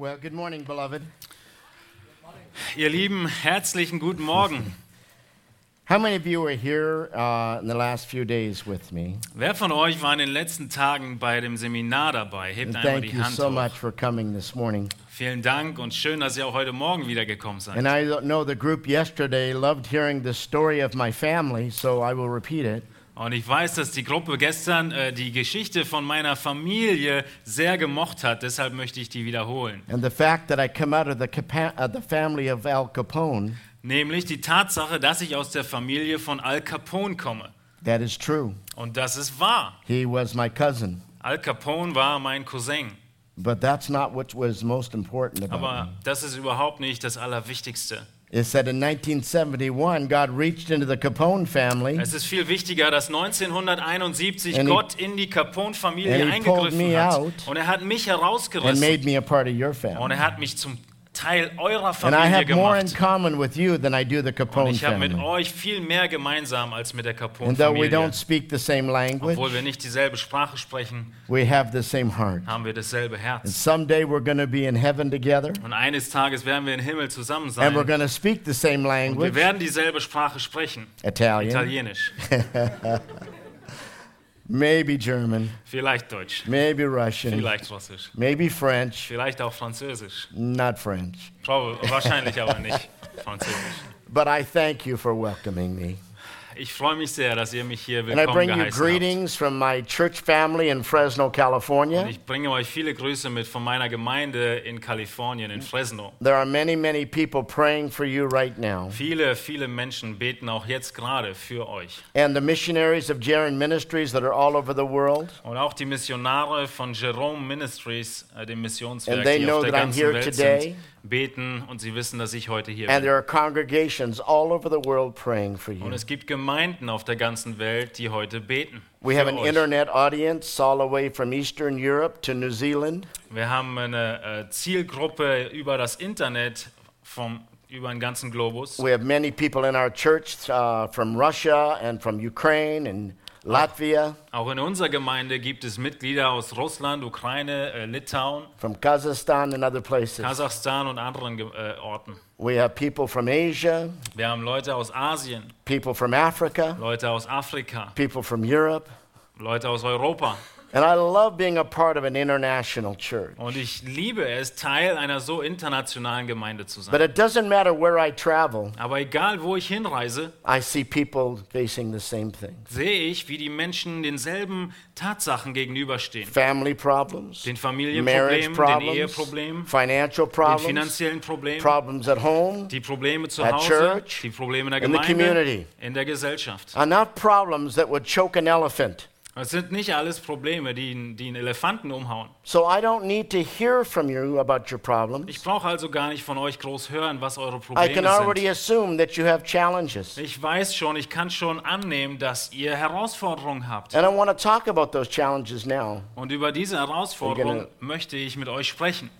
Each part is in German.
Well, good morning, beloved. Ihr Lieben, herzlichen guten Morgen. How many of you were here uh, in the last few days with me? Wer von euch war in den letzten Tagen bei dem Seminar dabei? Hebt And einmal thank die you Hand so hoch. much for coming this morning. Vielen Dank und schön, dass ihr auch heute Morgen wieder gekommen seid. And I know the group yesterday loved hearing the story of my family, so I will repeat it. Und ich weiß, dass die Gruppe gestern äh, die Geschichte von meiner Familie sehr gemocht hat, deshalb möchte ich die wiederholen. And the fact that I come out of the, uh, the family of Al Capone, Nämlich die Tatsache, dass ich aus der Familie von Al Capone komme. that is true. Und das ist wahr. He was my cousin. Al Capone war mein Cousin. But that's not what was most important about Aber das ist überhaupt nicht das Allerwichtigste. It said in 1971, God reached into the Capone family Es ist viel wichtiger, dass 1971 And he- Gott in die Capone-Familie eingegriffen hat. out Und er hat mich and herausgerissen. made me a part of your Und family. er hat mich zum Teil eurer And I Familie have more in gemacht. common with you than I do the Und ich habe mit euch viel mehr gemeinsam als mit der And though we Capone-Familie. don't speak the same language, Obwohl wir nicht dieselbe Sprache sprechen, we have the same heart. haben wir dasselbe And Herz. someday we're going to be in heaven together, Und eines Tages werden wir im Himmel zusammen and sein. we're going to speak the same Und wir werden dieselbe Sprache sprechen. Italian, Italienisch, maybe German, vielleicht Deutsch, maybe Russian, vielleicht Russisch, maybe French, vielleicht auch Französisch. not French. Prob- Wahrscheinlich aber nicht Französisch. But I thank you for welcoming me. Ich freue mich sehr, dass ihr mich hier And I willkommen bring you geheißen habt. greetings from my church family in Fresno, California. Ich bringe euch viele Grüße mit von meiner Gemeinde in Kalifornien, in Fresno. There are many, many people praying for you right now. Viele, viele Menschen beten auch jetzt gerade für euch. And the missionaries of Jaron Ministries that are all over the world. Und auch die Missionare von Jerome Ministries, äh, dem Missionswerk, And they die know auf der that I'm ganzen here Welt today. sind, beten und sie wissen, dass ich heute hier And bin. there are congregations all over the world praying for Und you. es gibt Gemeinden auf der ganzen Welt, die heute beten. We have an euch. internet audience all the way from Eastern Europe to New Zealand. Wir haben eine äh, Zielgruppe über das Internet vom, über den ganzen Globus. We have many people in our church uh, from Russia and from Ukraine and Latvia, Auch in unserer Gemeinde gibt es Mitglieder aus Russland, Ukraine, äh, Litauen, from Kazakhstan and other places. Kasachstan und anderen äh, Orten. We have people from Asia, Wir haben Leute aus Asien, people from Africa, Leute aus Afrika, people from Europe. Leute aus Europa. And I love being a part of an international church. Und ich liebe es, Teil einer so internationalen Gemeinde zu But sein. it doesn't matter where I travel, Aber egal, wo ich hinreise, I see people facing the same thing sehe ich, wie die Menschen denselben Tatsachen gegenüberstehen. family problems, Den Familienproblemen, den Eheproblemen, financial den problems, finanziellen Problemen, problems at home, die Probleme zu At Hause, church, die Probleme in der in the Gemeinde, community. in der Gesellschaft. not problems that would choke an elephant. Es sind nicht alles Probleme, die, die einen Elefanten umhauen. So I don't need to hear from you about your problems. Ich brauche also gar nicht von euch groß hören, was eure I Probleme can already sind. assume that you have challenges. Ich weiß schon, ich kann schon annehmen, dass ihr Herausforderungen habt. And I want to talk about those challenges now. Und über diese Herausforderungen möchte ich mit euch sprechen.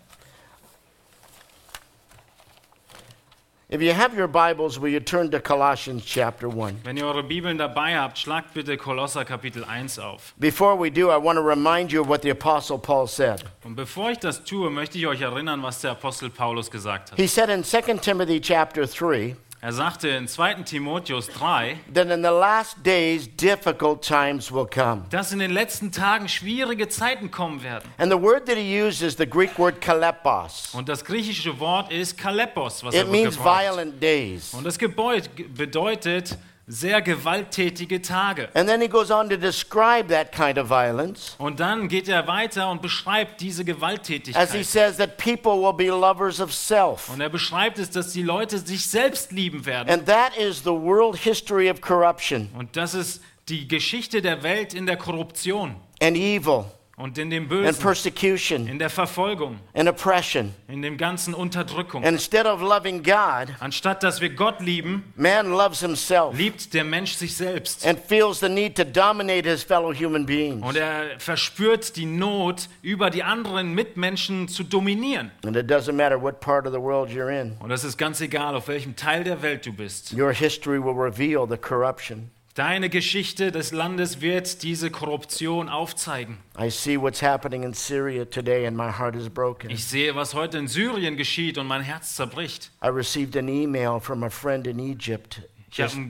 If you have your Bibles, will you turn to Colossians chapter 1? Wenn ihr eure Bibeln dabei habt, schlagt bitte Kolosser Kapitel 1 auf. Before we do, I want to remind you of what the Apostle Paul said. Und bevor ich das tue, möchte ich euch erinnern, was der Apostel Paulus gesagt hat. He said in 2 Timothy chapter 3 Er sagte in 2. Timotheus 3, that in the last days difficult times will come. dass in den letzten Tagen schwierige Zeiten kommen werden. And the word that he used is the Greek word kalepos. Und das griechische Wort ist Kalepos, was er It means gebraucht. violent days. Und das Gebeut bedeutet sehr gewalttätige Tage. And then he goes on to describe that kind of violence Und dann geht er weiter und beschreibt diese as he Gewalttätigkeit. says that people will be lovers of self. Und er beschreibt es, dass die Leute sich selbst lieben werden. And that is the world history of corruption Und das ist die Geschichte der Welt in der Korruption and evil und in dem and Bösen, persecution in der Verfolgung, and oppression. in dem ganzen Unterdrückung. And instead of loving God, Anstatt dass wir Gott lieben, man loves himself liebt der Mensch sich selbst. and feels the need to dominate his fellow human beings. Und er verspürt die Not, über die anderen Mitmenschen zu dominieren. And it doesn't matter what part of the world you're in, Und das ist ganz egal, auf welchem Teil der Welt du bist. your history will reveal the corruption. Deine Geschichte des Landes wird diese Korruption aufzeigen. I see what's happening in Syria today, and my heart is broken. Ich sehe, was heute in Syrien geschieht und mein Herz zerbricht. I received an email from a friend in Egypt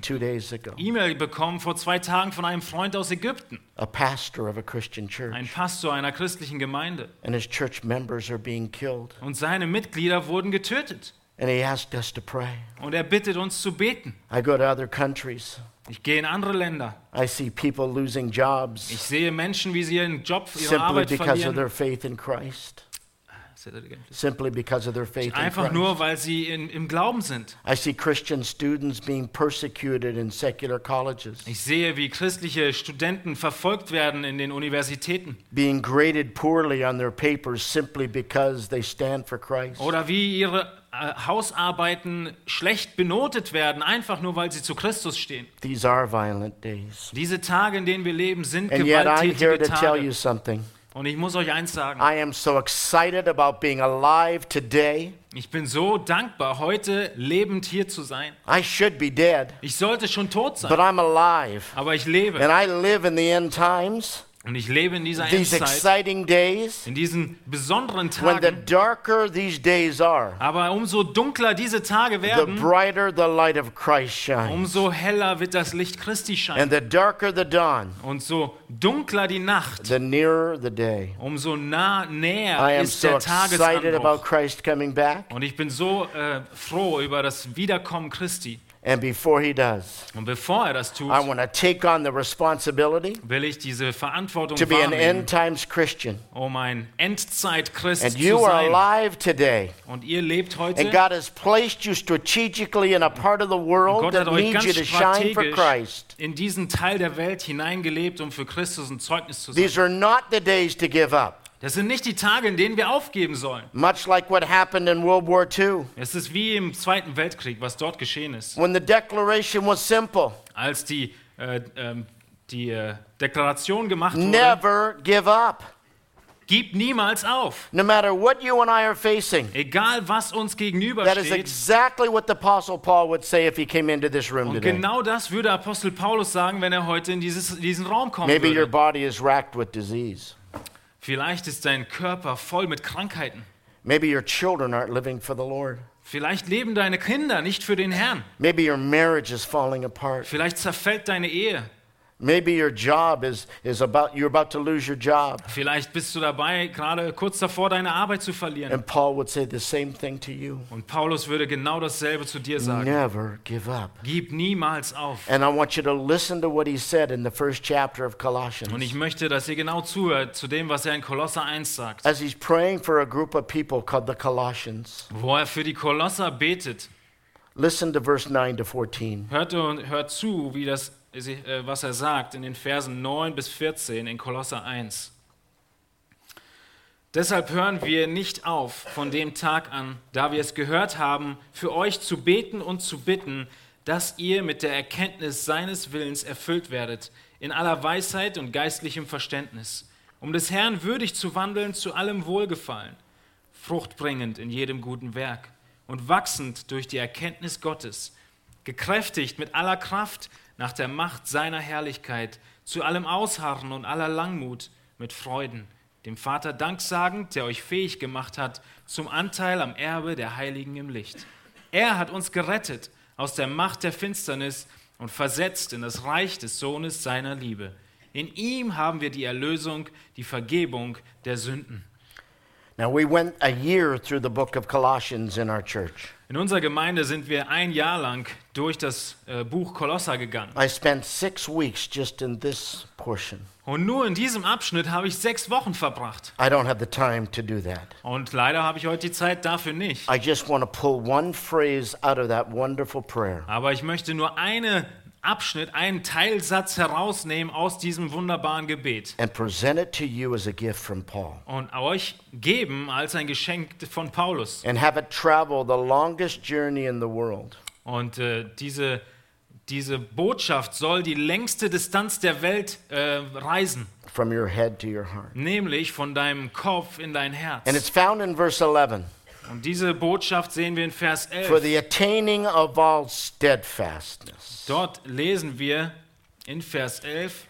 two days ago, E-Mail bekommen vor zwei Tagen von einem Freund aus Ägypten, a pastor of a Christian ein Pastor einer christlichen Gemeinde. and his church members are being killed. Und seine Mitglieder wurden getötet. And he asked us to pray. Und er bittet uns zu beten. Ich gehe in andere Länder. I see people losing jobs Ich sehe Menschen, wie sie ihren Job, ihre simply Arbeit because of verlieren. their faith in Christ. Please. Simply because of their faith in Einfach Christ. nur, weil sie in, im Glauben sind. I see Christian students being persecuted in secular colleges, Ich sehe, wie christliche Studenten verfolgt werden in den Universitäten. being graded poorly on their papers simply because they stand for Christ. Oder wie ihre Hausarbeiten schlecht benotet werden, einfach nur, weil sie zu Christus stehen. These are violent days. Diese Tage, in denen wir leben, sind And yet I'm here gewalttätige to tell you Tage. something. Und ich muss euch eins sagen. I am so excited about being alive today. Ich bin so dankbar, heute lebend hier zu sein. I should be dead, Ich sollte schon tot but sein, I'm alive. aber ich lebe. And I live in the end times, Und ich lebe in dieser these Endzeit, exciting days, in diesen besonderen when the Tagen. darker these days are, Aber umso dunkler diese Tage the werden, brighter the light of Christ shines. umso heller wird das Licht Christi scheinen. And the darker the dawn, Und so dunkler die Nacht, the nearer the day. umso nah, I näher am ist so der excited about Tagesanbruch. Christ coming back. Und ich bin so äh, froh über das Wiederkommen Christi. And before he does, Und bevor er das tut, I want to take on the responsibility will ich diese Verantwortung to be an end times Christian. um ein Endzeit-Christ And zu you are sein. alive today. Und ihr lebt heute And God has placed you strategically in a part of the world Gott that needs you to shine for Christ. in diesen Teil der Welt hineingelebt, um für Christus ein Zeugnis zu sein. These are not the days to give up. Das sind nicht die Tage, in denen wir aufgeben sollen. Much like what happened in World War II, Es ist wie im Zweiten Weltkrieg, was dort geschehen ist. when the declaration was simple Als die, äh, ähm, die äh, Deklaration gemacht wurde, never give up. gib niemals auf. No matter what you and I are facing. Egal, was uns That is gegenübersteht. exactly what the Apostle Paul would say if he came into this room Und today. genau das würde Apostel Paulus sagen, wenn er heute in dieses, diesen Raum kommen Maybe your würde. body is racked with disease. Vielleicht ist dein Körper voll mit Krankheiten. Maybe your children aren't living for the Lord. Vielleicht leben deine Kinder nicht für den Herrn. Maybe your marriage is falling apart. Vielleicht zerfällt deine Ehe. Maybe your job is, is about, you're about to lose your job. Vielleicht bist du dabei, gerade kurz davor, deine Arbeit zu verlieren. And Paul would say the same thing to you. Und Paulus würde genau dasselbe zu dir sagen. Never give up. Gib niemals auf. And I want you to listen to what he said in the first chapter of Und ich Colossians. möchte, dass ihr genau zuhört zu dem, was er in Kolosser 1 sagt, As he's praying for a group of people called the Colossians. wo er für die Kolosser betet. Listen to verse 9 to 14. Hört, und- hört zu, wie das, was er sagt in den Versen 9 bis 14 in Kolosser 1. Deshalb hören wir nicht auf von dem Tag an, da wir es gehört haben, für euch zu beten und zu bitten, dass ihr mit der Erkenntnis seines Willens erfüllt werdet, in aller Weisheit und geistlichem Verständnis, um des Herrn würdig zu wandeln zu allem Wohlgefallen, fruchtbringend in jedem guten Werk und wachsend durch die Erkenntnis Gottes, gekräftigt mit aller Kraft nach der Macht seiner Herrlichkeit, zu allem Ausharren und aller Langmut mit Freuden, dem Vater danksagend, der euch fähig gemacht hat zum Anteil am Erbe der Heiligen im Licht. Er hat uns gerettet aus der Macht der Finsternis und versetzt in das Reich des Sohnes seiner Liebe. In ihm haben wir die Erlösung, die Vergebung der Sünden. Now, we went a year through the book of Colossians in our church. In unserer Gemeinde sind wir ein Jahr lang durch das äh, Buch Kolosser gegangen. I spent six weeks just in this portion. Und nur in diesem Abschnitt habe ich sechs Wochen verbracht. I don't have the time to do that. Und leider habe ich heute die Zeit dafür nicht. I just want to pull one phrase out of that wonderful prayer. Aber ich möchte nur einen Abschnitt, einen Teilsatz herausnehmen aus diesem wunderbaren Gebet and present it to you as a gift from Paul. und euch geben als ein Geschenk von Paulus. And have it travel the longest journey in the world. Und äh, diese, diese Botschaft soll die längste Distanz der Welt äh, reisen, From your head to your heart. nämlich von deinem Kopf in dein Herz. And it's found in verse 11. Und diese Botschaft sehen wir in Vers For 11. the attaining of all steadfastness Dort lesen wir, in Vers 11,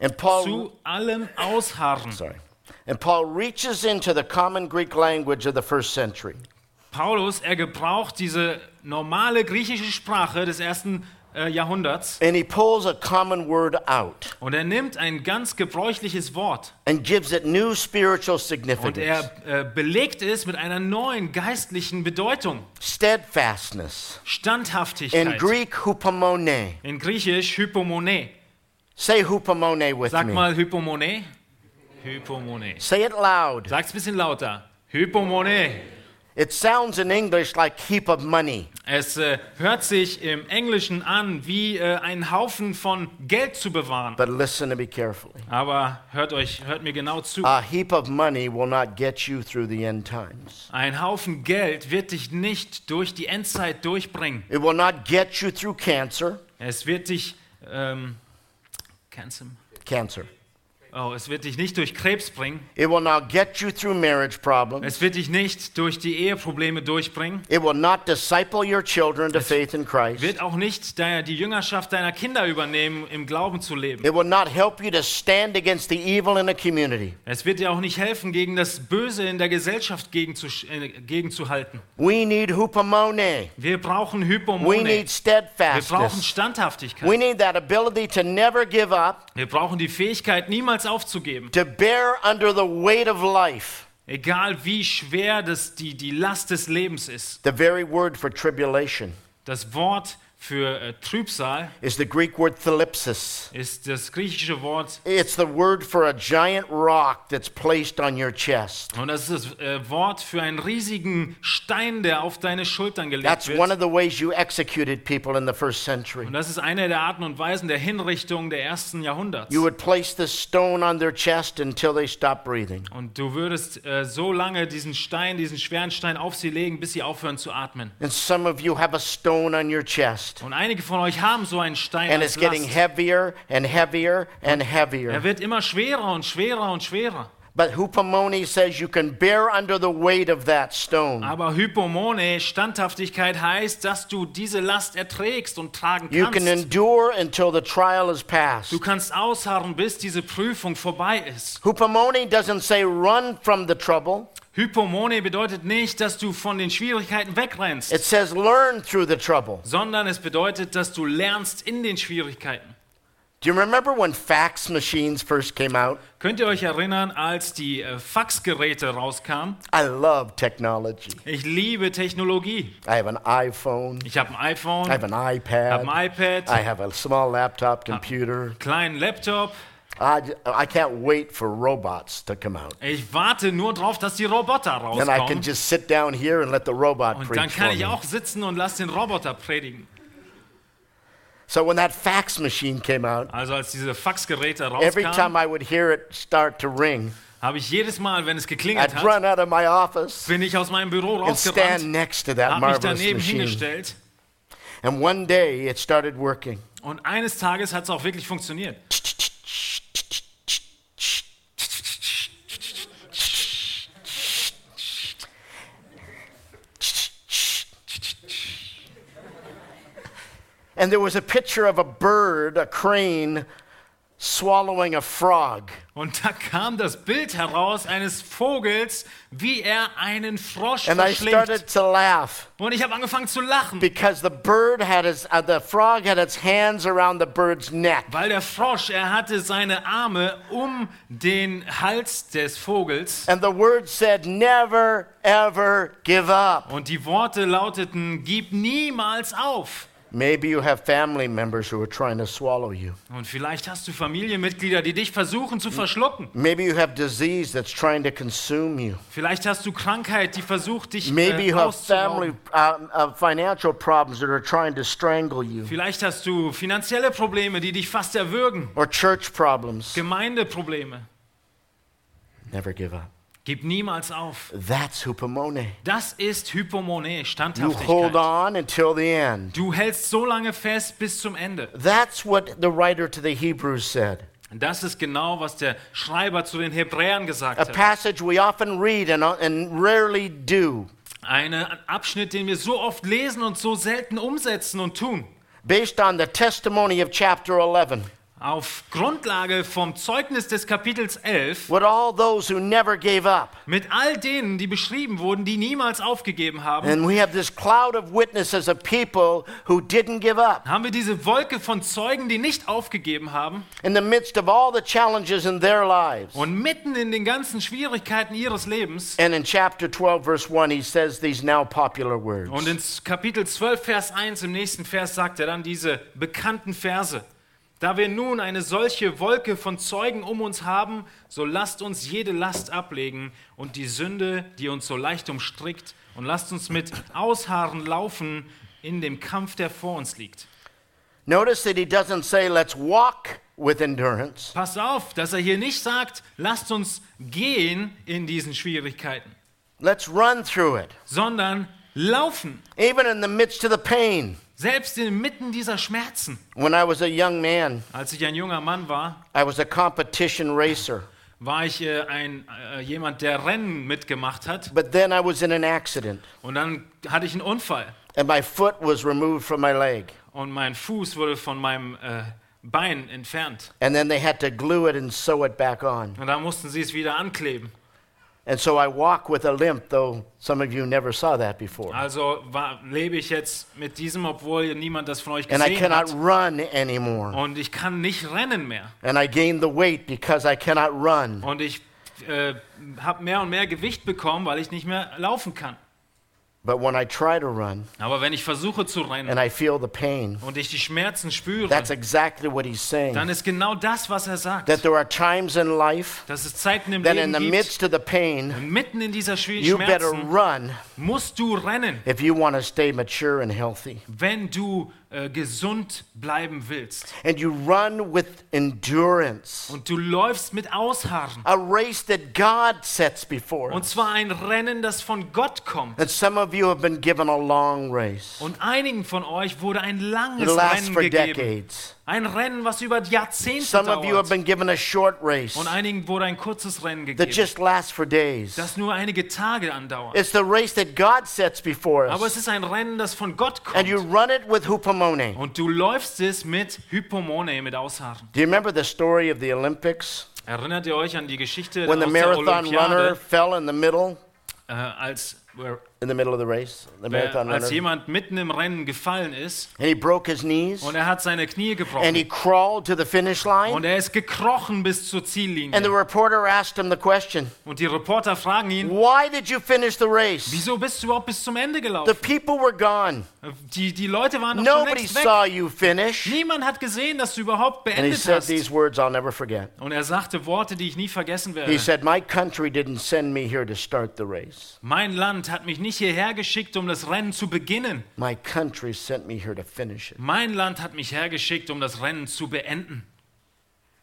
And Paul, zu allem ausharren. sorry, and Paul reaches into the common Greek language of the first century. Paulus, er gebraucht diese normale griechische Sprache des ersten äh, Jahrhunderts And he pulls a common word out und er nimmt ein ganz gebräuchliches Wort and gives it new spiritual und significance. er äh, belegt es mit einer neuen geistlichen Bedeutung. Steadfastness. In Standhaftigkeit. Greek, hupomone. In Griechisch Hypomone. Say hupomone with Sag me. mal Hypomone. Hypomone. Say it loud. Sag's ein bisschen lauter. Hypomone. It sounds in English like heap of money. Es äh, hört sich im Englischen an, wie äh, einen Haufen von Geld zu bewahren. But listen to me carefully. Aber hört euch, hört mir genau zu. A heap of money will not get you through the end times. Ein Haufen Geld wird dich nicht durch die Endzeit durchbringen. It will not get you through cancer. Es wird dich, ähm, Cancer. Cancer. Oh, es wird dich nicht durch Krebs bringen. It will not get you through marriage problems. Es wird dich nicht durch die Eheprobleme durchbringen. It will not disciple your children to faith in Christ. Wird auch nicht die Jüngerschaft deiner Kinder übernehmen, im Glauben zu leben. It will not help you to stand against the evil in the community. Es wird dir auch nicht helfen, gegen das Böse in der Gesellschaft äh, gegenzuhalten. We need hupomone. Wir brauchen We Hypomone. need Wir brauchen steadfastness. We Standhaftigkeit. need that ability to never give up, Wir brauchen die Fähigkeit, niemals aufzugeben. to bear under the weight of life. Egal wie schwer das die, die Last des Lebens ist. The very word for tribulation Das Wort für äh, Trübsal is the Greek word thlipsis. ist das griechische Wort It's the word for a giant rock that's placed on your chest. und das ist das äh, Wort für einen riesigen Stein, der auf deine Schultern gelegt That's one wird. of the ways you executed people in the first century. Und das ist eine der Arten und Weisen der Hinrichtung der ersten Jahrhunderts. You would place this stone on their chest until they stop breathing. Und du würdest äh, so lange diesen Stein, diesen schweren Stein auf sie legen, bis sie aufhören zu atmen. And some of you have a stone on your chest. Und einige von euch haben so einen Stein And als it's getting Last. heavier and heavier and Er heavier. wird immer schwerer und schwerer und schwerer. But Hupomone says you can bear under the weight of that stone. Aber Hypomone, Standhaftigkeit heißt, dass du diese Last erträgst und tragen You can kannst. endure until the trial is past. Du kannst ausharren, bis diese Prüfung vorbei ist. Hupomone doesn't say run from the trouble. Hypomone bedeutet nicht, dass du von den Schwierigkeiten wegrennst, It says learn through the trouble. sondern es bedeutet, dass du lernst in den Schwierigkeiten. Do you remember when fax machines first came out? Könnt ihr euch erinnern, als die äh, Faxgeräte rauskamen? I love technology. Ich liebe Technologie. I have an iPhone. Ich habe ein iPhone, I have an ich habe ein iPad. iPad, I have a small laptop computer. kleinen Laptop. I, I can't wait for robots to come out. Ich warte nur drauf, dass die Roboter Then I can rauskommen. just sit down here and let the robot Und preach dann kann for ich me. auch sitzen und lass den Roboter predigen. So when that fax machine came out, Also als diese Faxgeräte every rauskamen, time I would hear it start to ring, habe ich jedes Mal, wenn es geklingelt I'd hat, run out of my office bin ich aus meinem Büro stand rausgerannt, next to that habe mich daneben machine. hingestellt And one day it started working. und eines Tages hat es auch wirklich funktioniert. And there was a picture of a bird, a crane, swallowing a frog. Und da kam das Bild heraus eines Vogels, wie er einen Frosch And I verschlingt. started to laugh Und ich habe angefangen zu lachen, because the bird had his, uh, the frog had its hands around the bird's neck. weil der Frosch, er hatte seine Arme um den Hals des Vogels And the word said, never, ever give up. und die Worte lauteten, gib niemals auf. Maybe you have family members who are trying to swallow you. Und vielleicht hast du Familienmitglieder, die dich versuchen zu verschlucken. Maybe you have disease that's trying to consume you. Vielleicht hast du Krankheit, die versucht, dich Maybe äh, you have family uh, uh, financial problems that are trying to strangle you, Vielleicht hast du finanzielle Probleme, die dich fast erwürgen. or church problems. Gemeindeprobleme. Never give up. Gib niemals auf. That's hupomone. Das ist Hypomone, You hold Standhaftigkeit. on until the end. Du hältst so lange fest bis zum Ende. That's what the writer to the Hebrews said. Das ist genau, was der Schreiber zu den Hebräern gesagt A hat. passage we often read and, and rarely do, Ein Abschnitt, den wir so oft lesen und so selten umsetzen und tun. based on the testimony of chapter 11. Auf Grundlage vom Zeugnis des Kapitels 11 with all those who never gave up. mit all denen, die beschrieben wurden, die niemals aufgegeben haben, And we have this cloud of witnesses of people who didn't give up. haben wir diese Wolke von Zeugen, die nicht aufgegeben haben. In the midst of all the challenges in their lives. Und mitten in den ganzen Schwierigkeiten ihres Lebens And in chapter 12, verse 1, he says these now popular words. und in Kapitel 12, Vers 1, im nächsten Vers sagt er dann diese bekannten Verse. Da wir nun eine solche Wolke von Zeugen um uns haben, so lasst uns jede Last ablegen und die Sünde, die uns so leicht umstrickt, und lasst uns mit Ausharren laufen in dem Kampf, der vor uns liegt. Notice that he doesn't say, let's walk with endurance. Pass auf, dass er hier nicht sagt, lasst uns gehen in diesen Schwierigkeiten, Let's run through it. sondern laufen, Even in the midst of the pain. Selbst inmitten dieser Schmerzen. When I was a young man, Als ich ein junger Mann war, I was a competition racer. war ich äh, ein, äh, jemand, der Rennen mitgemacht hat. But then I was in an accident, Und dann hatte ich einen Unfall and my foot was removed from my leg. und mein Fuß wurde von meinem äh, Bein entfernt. And then they had to glue it and sew it back on. Und da mussten sie es wieder ankleben. And so I walk with a limp, though some of you never saw that before. Also war, lebe ich jetzt mit diesem, obwohl niemand das von euch And I gesehen cannot hat. run anymore. Und ich kann nicht rennen mehr. And I gained the weight because I cannot run. Und ich äh, habe mehr und mehr Gewicht bekommen, weil ich nicht mehr laufen kann. But when I try to run Aber wenn ich versuche zu and rennen I feel the pain, und ich die Schmerzen spüre, that's exactly what he's saying. dann ist genau das, was er sagt. That there are times in life Dass es Zeiten im that in Leben the gibt, midst of the pain, mitten in dieser Schwie- you better Schmerzen run musst du rennen, if you want to stay mature and healthy. wenn du äh, gesund bleiben willst. And you run with endurance, Und du läufst mit Ausharren. a race that God sets before Und zwar ein Rennen, das von Gott kommt. And some of you have been given a long race. Und einigen von euch wurde ein langes Rennen for gegeben. decades. Ein Rennen, was über Jahrzehnte Some of you have dauert. been given a short race Und einigen wurde ein kurzes Rennen that gegeben, just lasts for days. das nur einige Tage andauert. It's the race that God sets before Aber es us. ist ein Rennen, das von Gott And you kommt. run it with hupomone. Und du läufst es mit Hypomone, mit Ausharren. Do you remember the story of the Olympics? Erinnert ihr euch an die Geschichte When the aus der marathon runner Olympiade, fell in the middle, äh, als, in the middle of the race, the marathon als runner, jemand mitten im Rennen gefallen ist and he broke his knees, und er hat seine Knie and he gebrochen crawled to the finish line, und er ist gekrochen bis zur and the Ziellinie. reporter asked him the question, Und die Reporter fragen ihn, why did you finish the race? wieso bist du überhaupt bis zum Ende The gelaufen? people were gone. Die, die Leute waren doch schon Nobody längst weg. saw you finish. Niemand hat gesehen, dass du überhaupt And he beendet said hast. these words I'll never forget. Und er sagte Worte, die ich nie vergessen He werde. said, My country didn't send me here to start the race. Mein Land hat mich nicht hierher geschickt, um das Rennen zu beginnen. My country sent me here to finish it. Mein Land hat mich hergeschickt, um das Rennen zu beenden.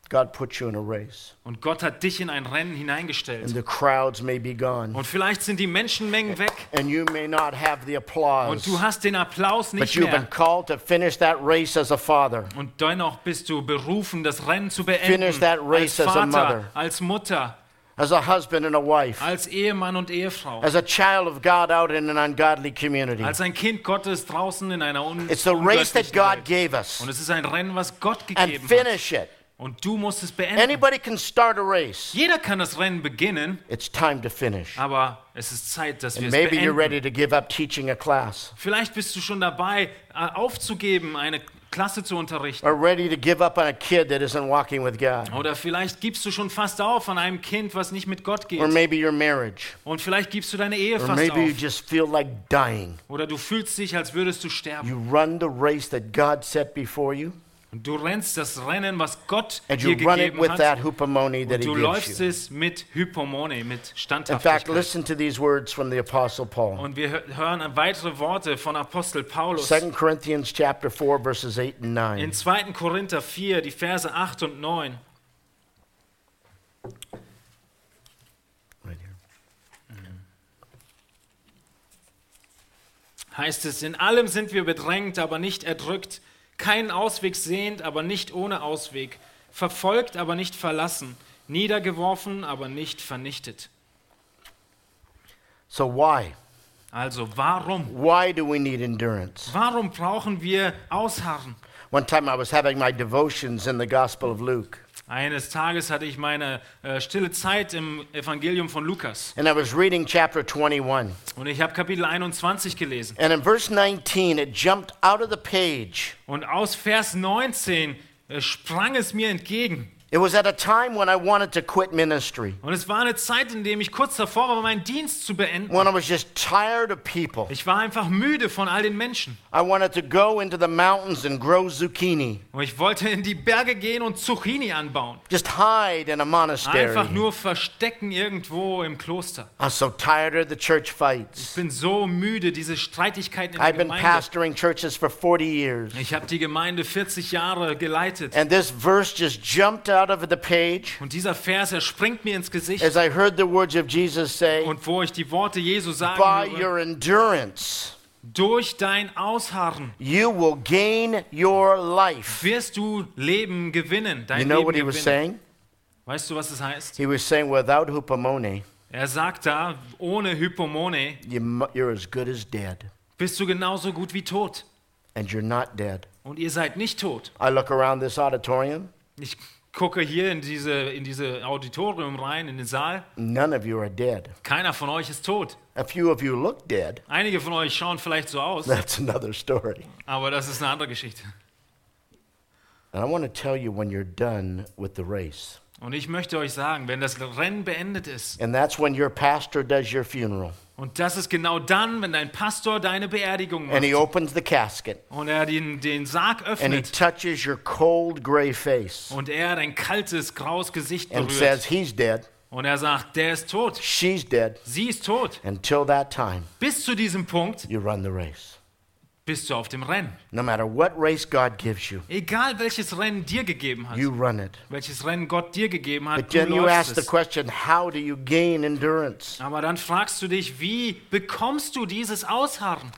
God put you in a race, Und Gott hat dich in ein Rennen and hineingestellt. the crowds may be gone, Und vielleicht sind die Menschenmengen weg and you may not have the und applause, du hast den Applaus but nicht you've been mehr. called to finish that race as a father. Und dennoch bist du berufen, das Rennen zu Finish beenden. that Als race as a mother. Vater, als Mutter, As a husband and a wife, als Ehemann und Ehefrau, as a child of God out in an ungodly community. als ein Kind Gottes draußen in einer un It's the race that God gave us. Und es ist ein Rennen, was Gott And gegeben hat. finish it. Und du musst es beenden. Anybody can start a race. Jeder kann das Rennen beginnen, It's time to finish. aber es ist Zeit, dass wir And es maybe you're beenden. ready to give up teaching a class Vielleicht bist du schon dabei, äh, aufzugeben, eine Klasse zu unterrichten. or ready to give up on a kid that isn't walking with God. Oder vielleicht gibst du schon fast auf an einem Kind, was nicht mit Gott Or geht. maybe your marriage. Und vielleicht gibst du deine Ehe Or fast maybe you auf. just feel like dying. Oder du fühlst dich, als würdest du sterben. You run the race that God set before you Und du rennst das Rennen, was Gott and dir you run it gegeben with hat. that hupomone that Und He du gives läufst you. es mit Hypomone, mit In fact, Standhaftigkeit. listen to these words from the Apostle Paul. Und wir hö- hören weitere Worte von Apostel Paulus 2 Corinthians chapter 4 verses 8 and 9. in 2. Korinther 4, die Verse 8 und 9. Right here. heißt es, in allem sind wir bedrängt, aber nicht erdrückt, keinen Ausweg sehend, aber nicht ohne Ausweg, verfolgt, aber nicht verlassen, niedergeworfen, aber nicht vernichtet. So why? Also warum? Why do we need endurance? Warum brauchen wir Ausharren? One time I was having my devotions in the Gospel of Luke, Eines Tages hatte ich meine äh, stille Zeit im Evangelium von Lukas and I was reading chapter 21. und ich habe Kapitel 21 gelesen. And in verse 19, it jumped out of the page. Und aus Vers 19 äh, sprang es mir entgegen. It was at a time when I wanted to quit ministry, Und es war eine Zeit, in der ich kurz davor war, meinen Dienst zu beenden. when I was just tired of people. Ich war einfach müde von all den Menschen. I wanted to go into the mountains and grow zucchini, Und ich wollte in die Berge gehen und Zucchini anbauen. just hide in a monastery. Einfach nur verstecken irgendwo im Kloster. I'm so tired of the church Ich fights. bin so müde, diese Streitigkeiten in der I've been Gemeinde. pastoring churches for 40 years. Ich habe die Gemeinde 40 Jahre geleitet. And this verse just jumped out of the page Und dieser Vers, er springt mir ins Gesicht. as I heard the words of Jesus say, Und wo ich die Worte Jesu sagen By höre, your endurance, durch dein Ausharren you will gain your life. wirst du Leben gewinnen. Dein You know Leben what he was gewinnen. saying? Weißt du, was das heißt? He was saying, without hupomone, Er sagt da, ohne Hypomone you're as good as dead. bist du genauso gut wie tot. And you're not dead. Und ihr seid nicht tot. I look around this auditorium, Ich gucke hier in diese, in diese Auditorium rein, in den Saal. none of you are dead. Keiner von euch ist tot. A few of you look dead. Einige von euch schauen vielleicht so aus, That's another story. aber das ist eine andere Geschichte. And I want to tell you when you're done with the race. Und ich möchte euch sagen, wenn das Rennen beendet ist, And that's when your pastor does your funeral. und das ist genau dann, wenn dein Pastor deine Beerdigung And he macht opens the casket und er den, den Sarg and he öffnet touches your cold gray face und er dein kaltes, graues Gesicht and berührt says, He's dead. und er sagt, der ist tot, She's dead. sie ist tot. Until that time, Bis zu diesem Punkt you run the race. Bist du auf dem Rennen. No matter what race God gives you, Egal welches Rennen dir gegeben hat, you run it. welches Rennen Gott dir gegeben hat, But du then you ask läufst the es. question, how do you gain endurance? Aber dann fragst du dich, wie bekommst du dieses Ausharren?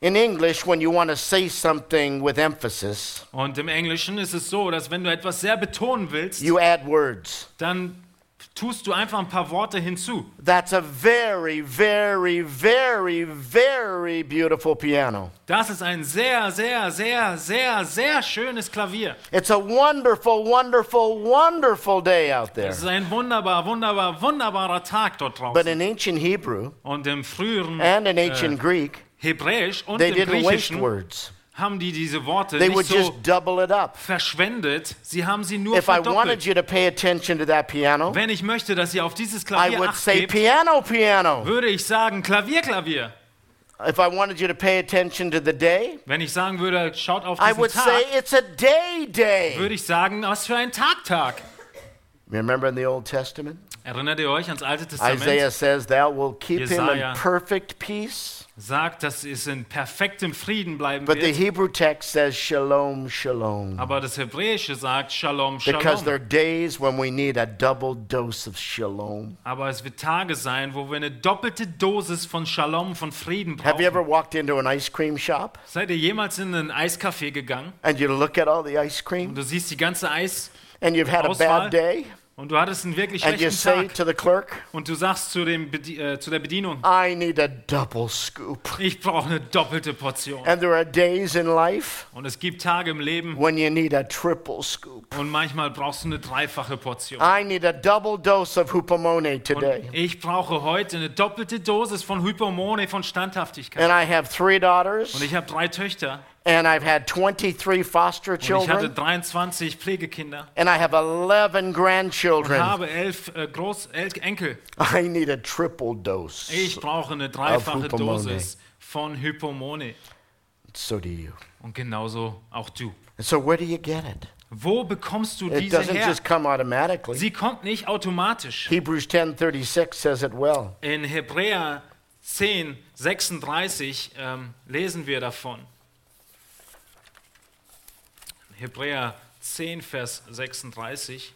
In English, when you want to say something with emphasis, Und im Englischen ist es so, dass wenn du etwas sehr betonen willst, you add words. dann tust du einfach ein paar Worte hinzu. That's a very, very, very, very beautiful piano. Das ist ein sehr, sehr, sehr, sehr, sehr schönes Klavier. It's a wonderful, wonderful, wonderful day out there. Es ist ein wunderbar, wunderbar, wunderbarer Tag dort But draußen. in ancient Hebrew Und im früheren and in ancient Greek, Hebräisch und they im didn't waste Griechischen words. Haben die diese Worte They nicht so verschwendet. Sie haben sie nur If I wanted verdoppelt. you to pay attention to that piano, Wenn ich möchte, dass ihr auf dieses I Klavier would acht say gebt, piano, piano. würde ich sagen Klavier, Klavier. If I wanted you to pay attention to the day, Wenn ich sagen würde, schaut auf I diesen would Tag, say it's a day day. würde ich sagen, was für ein Tag, Tag. Remember in the Old Testament? Erinnert ihr euch ans Alte Testament? Isaiah says, Thou will keep him Jesaja. in perfect peace. Sagt, dass es in perfektem Frieden bleiben But the wird. Hebrew text says, Shalom, Shalom. Aber das Hebräische sagt Shalom, Because there are Shalom. days when we need a double dose of Shalom. Aber es wird Tage sein, wo wir eine doppelte Dosis von Shalom, von Frieden Have you ever brauchen. walked into an ice cream shop Seid ihr jemals in einen Eiscafé gegangen and you look at all the ice und cream du siehst die ganze Eis and you've had a Auswahl. bad day und du hattest einen wirklich and you schlechten say Tag to the clerk, und du sagst zu, dem Bedi äh, zu der Bedienung, I need a double scoop. ich brauche eine doppelte Portion. And there are days in life Und es gibt Tage im Leben when you need a triple scoop. und manchmal brauchst du eine dreifache Portion. I need a double dose of hupomone Und today. ich brauche heute eine doppelte Dosis von Hypomone, von Standhaftigkeit. And I have three Und daughters ich habe drei Töchter and I've had 23 foster und ich hatte children 23 Pflegekinder and I have 11 und grandchildren. habe elf äh, Groß El Enkel. I need a triple dose. Ich brauche eine dreifache. Dosis von Hypomone. So do you. Und genauso auch du. And so where do you get it? Wo bekommst du It diese doesn't her? just come automatically. Sie kommt nicht automatisch. Hebrews 10:36 says it well. In Hebräer 10, 36 ähm, lesen wir davon. Hebräer 10, Vers 36.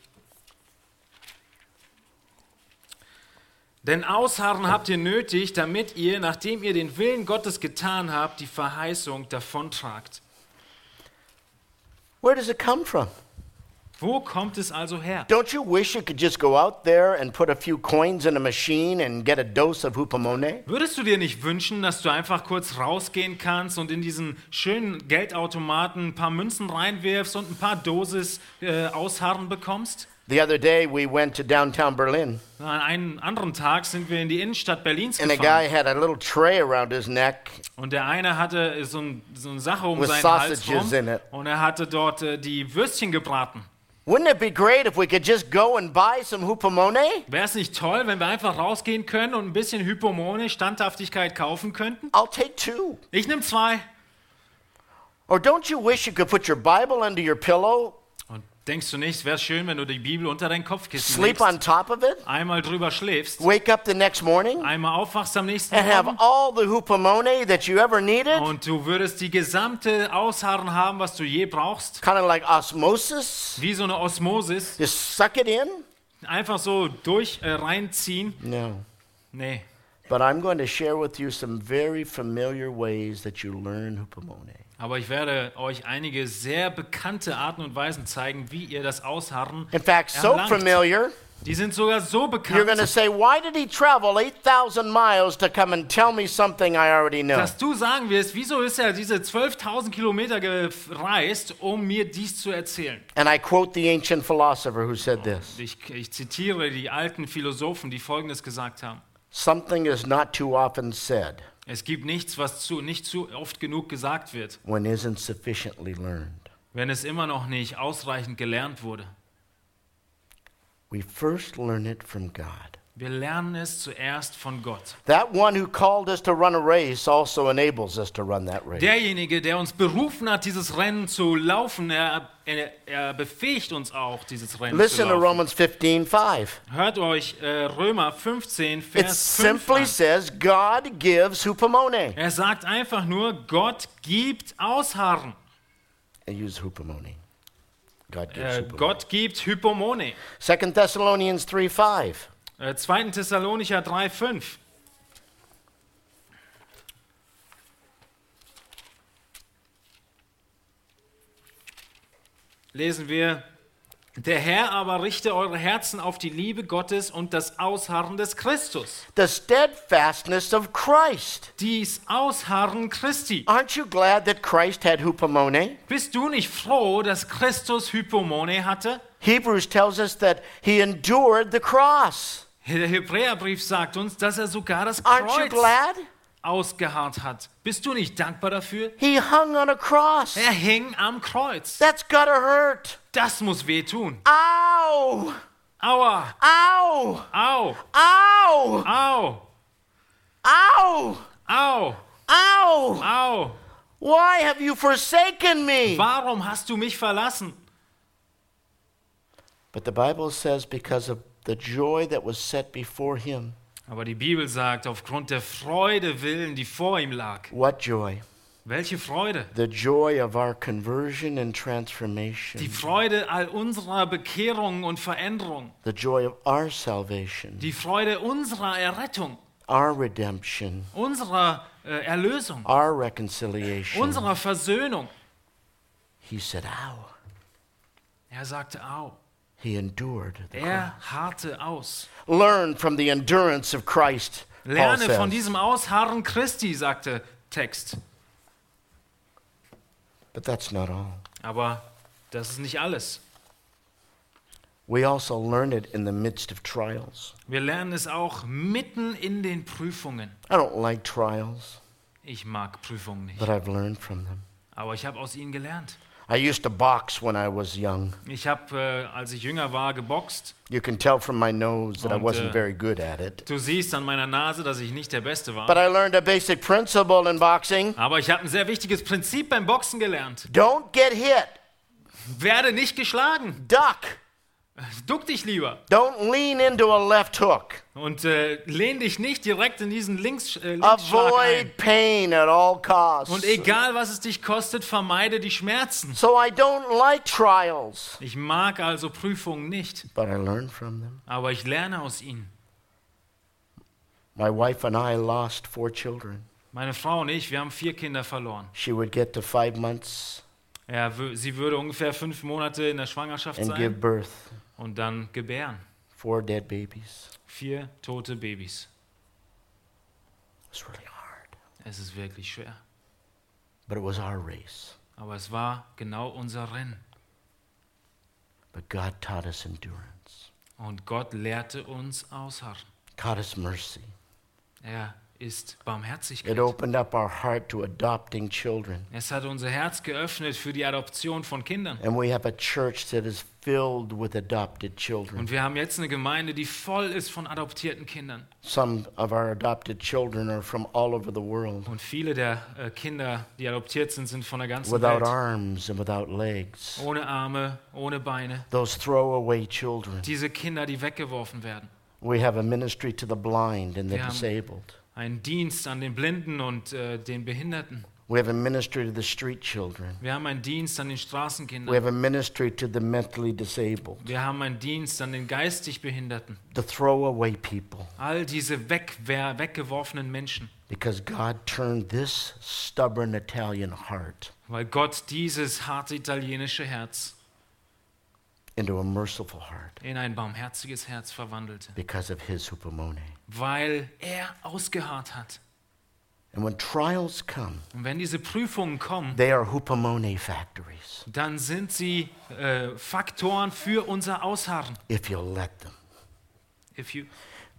Denn Ausharren habt ihr nötig, damit ihr, nachdem ihr den Willen Gottes getan habt, die Verheißung davontragt. Where does it come from? Wo kommt es also her? Don't you wish you could just go out there and put a few coins in a machine and get a dose of hupomone? Würdest du dir nicht wünschen, dass du einfach kurz rausgehen kannst und in diesen schönen Geldautomaten ein paar Münzen reinwirfst und ein paar Dosis äh, Ausharren bekommst? The other day we went to downtown Berlin An einem anderen Tag sind wir in die Innenstadt Berlins and a gefahren. guy had a little tray around his neck Und der eine hatte so, ein, so eine Sache um With seinen Hals sausages rum in it. und er hatte dort äh, die Würstchen gebraten. Wouldn't it be great if we could just go and buy some hupomone? Wäre es nicht toll, wenn wir einfach rausgehen können und ein bisschen Hypomone, Standhaftigkeit kaufen könnten? I'll take two. Ich nehme zwei. Or don't you wish you could put your Bible under your pillow, denkst du nicht, wäre schön, wenn du die Bibel unter dein Kopfkissen sleep legst, on top of it, einmal drüber schläfst, wake up the next morning, einmal aufwachst am nächsten and have Morgen all the hupomone that you ever needed? und du würdest die gesamte Ausharren haben, was du je brauchst? Kind of like osmosis? Wie so eine Osmosis, Just suck it in? einfach so durch äh, reinziehen? No. Nee. But I'm going to share with you some very familiar ways that you learn hupomone. Aber ich werde euch einige sehr bekannte Arten und Weisen zeigen, wie ihr das Ausharren In fact, so erlangt. familiar, Die sind sogar so you're going to bekannt, say, Why did he travel 8,000 miles to come and tell me something I already know? dass du sagen wirst, wieso ist er diese 12.000 Kilometer gereist, um mir dies zu erzählen? And I quote the ancient philosopher who said this Ich, ich zitiere die alten Philosophen, die Folgendes gesagt haben. Something is not too often said Es gibt nichts, was zu, nicht zu oft genug gesagt wird, when isn't sufficiently learned. wenn es immer noch nicht ausreichend gelernt wurde. We first learn it from God. Wir lernen es zuerst von Gott. That one who called us to run a race also enables us to run that race. Derjenige, der uns berufen hat, dieses Rennen zu laufen, er, er, er befähigt uns auch, dieses Rennen Listen zu to laufen. Romans 15 5. Hört euch äh, Römer 15, It Vers 5 simply an. says God gives hupomone. Er sagt einfach nur, Gott gibt Ausharren. I use hupomone. God gives Äh, hupomone. Gott gibt Hypomone. 2 Thessalonians 3 5. Äh, 2. Thessalonicher 3, 5. Lesen wir, der Herr aber richte eure Herzen auf die Liebe Gottes und das Ausharren des Christus. The steadfastness of Christ. Dies Ausharren Christi. Aren't you glad that Christ had hupomone? Bist du nicht froh, dass Christus Hypomone hatte? Hebrews tells us that he endured the cross. Der Hebräerbrief sagt uns, dass er sogar das Aren't you Kreuz glad? ausgeharrt hat. Bist du nicht dankbar dafür? He hung on a cross. Er hing am Kreuz. That's gotta hurt. Das muss wehtun. Ow! Aua, Ow! au, Ow! au, Ow! au, Ow! au. Why have you forsaken me? Warum hast du mich verlassen? But the Bible says because of the joy that was set before him. Aber die Bibel sagt, aufgrund der Freude willen, die vor ihm lag. What joy? Welche Freude? The joy of our conversion and Die transformation. Freude all unserer Bekehrung und Veränderung. The joy of our salvation, Die Freude unserer Errettung, our redemption, unserer äh, Erlösung, our reconciliation. unserer Versöhnung. He said, Ow. Er sagte, au. He endured the Er harrte aus. Learn from the endurance of Christ. Paul Lerne von says. diesem Ausharren Christi, sagte Text. But that's not all. Aber das ist nicht alles. We also learn it in the midst of trials. Wir lernen es auch mitten in den Prüfungen. I don't like trials, Ich mag Prüfungen nicht, but I've learned from them. aber ich habe aus ihnen gelernt. I used to box when I was young. Ich habe, äh, als ich jünger war, geboxt. You can tell from my nose that I Und, wasn't äh, very good at it. Du siehst an meiner Nase, dass ich nicht der Beste But war. I learned a basic principle in boxing Aber ich habe ein sehr wichtiges Prinzip beim Boxen gelernt. don't get hit, Werde nicht geschlagen. duck. Duck dich lieber. Don't lean into a left hook. Und äh, lehn dich nicht direkt in diesen Links, äh, Linksschlag ein. Avoid pain at all costs. Und egal, was es dich kostet, vermeide die Schmerzen. So I don't like trials, Ich mag also Prüfungen nicht, but I learn from them. aber ich lerne aus ihnen. My wife and I lost four children. Meine Frau und ich, wir haben vier Kinder verloren. She would get to five months, Ja, sie würde ungefähr fünf Monate in der Schwangerschaft and give sein birth. Und dann gebären. Four dead babies. Vier tote Babys. It's really hard. Es ist wirklich schwer. But it was our race. Aber es war genau unser Rennen. But God taught us endurance, Und Gott lehrte uns ausharren. taught us mercy. Er ist Barmherzigkeit. It opened up our heart to adopting children. Es hat unser Herz geöffnet für die Adoption von Kindern. And we have a church that is filled with adopted children. Und wir haben jetzt eine Gemeinde, die voll ist von adoptierten Kindern. Some of our adopted children are from all over the world Und viele der äh, Kinder, die adoptiert sind, sind von der ganzen without Welt. arms and without legs. Ohne Arme, ohne Beine. Those throwaway children. Diese Kinder, die weggeworfen werden. We have a ministry to the blind and the disabled. Ein Dienst an den Blinden und äh, den Behinderten. We have a ministry to the street children. Wir haben einen Dienst an den We Straßenkindern. have a ministry to the mentally disabled, Wir haben einen Dienst an den geistig Behinderten. the throwaway people. All diese wegwer weggeworfenen Menschen. Because God turned this stubborn Italian heart Weil Gott dieses harte italienische Herz into a merciful heart in ein barmherziges Herz verwandelte. because of his hupomone. Weil er ausgeharrt hat. And when trials come, Und wenn diese Prüfungen kommen, they are hupomone factories dann sind sie äh, Faktoren für unser Ausharren. if you'll let them. If you,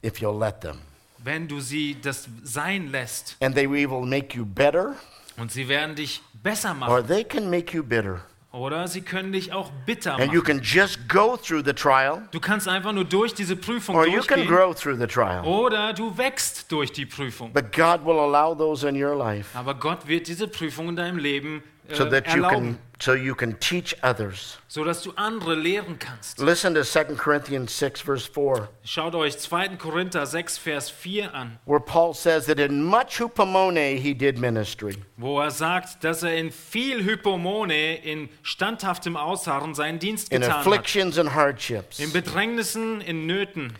If you'll let them. wenn du sie das sein lässt. And they will make you better Und sie werden dich besser or machen. they can make you bitter. Oder sie können dich auch bitter And you machen. can just go through the trial Du kannst einfach nur durch diese Prüfung or you can durchgehen. grow through the trial. Oder du wächst durch die Prüfung. But God will allow those in your life Aber Gott wird diese Prüfung in deinem Leben so that you erlauben, can so you can teach others. sodass du andere lehren kannst. Listen to 2 Corinthians 6 verse 4 Schaut euch 2. Korinther 6, Vers 4 an, where Paul says that in much hupomone he did ministry. wo er sagt, dass er in viel Hypomone, in standhaftem Ausharren seinen Dienst in getan hat. afflictions and hardships. In Bedrängnissen, in Nöten.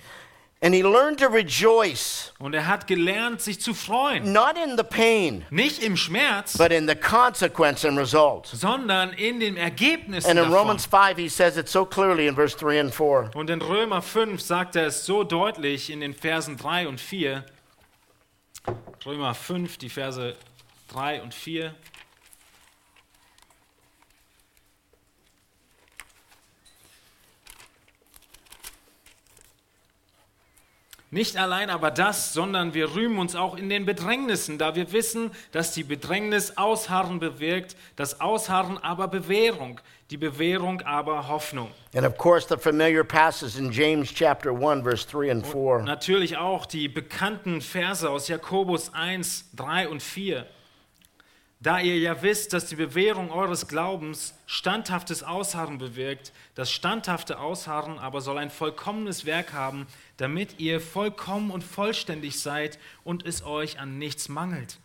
And he learned to rejoice Und er hat gelernt, sich zu freuen. not in the pain, Nicht im Schmerz, but in the consequence and result. sondern in den Ergebnissen And in davon. Romans 5 he says it so clearly in verse 3 and 4. Und in Römer 5 sagt er es so deutlich in den Versen 3 und 4. Römer 5, die Verse 3 und 4. Nicht allein aber das, sondern wir rühmen uns auch in den Bedrängnissen, da wir wissen, dass die Bedrängnis Ausharren bewirkt, das Ausharren aber Bewährung, die Bewährung aber Hoffnung. And of course the familiar passages in James chapter 1 verse 3 and 4. Natürlich auch die bekannten Verse aus Jakobus 1, 3 und 4. Da ihr ja wisst, dass die Bewährung eures Glaubens standhaftes Ausharren bewirkt, das standhafte Ausharren aber soll ein vollkommenes Werk haben, damit ihr vollkommen und vollständig seid und es euch an nichts mangelt.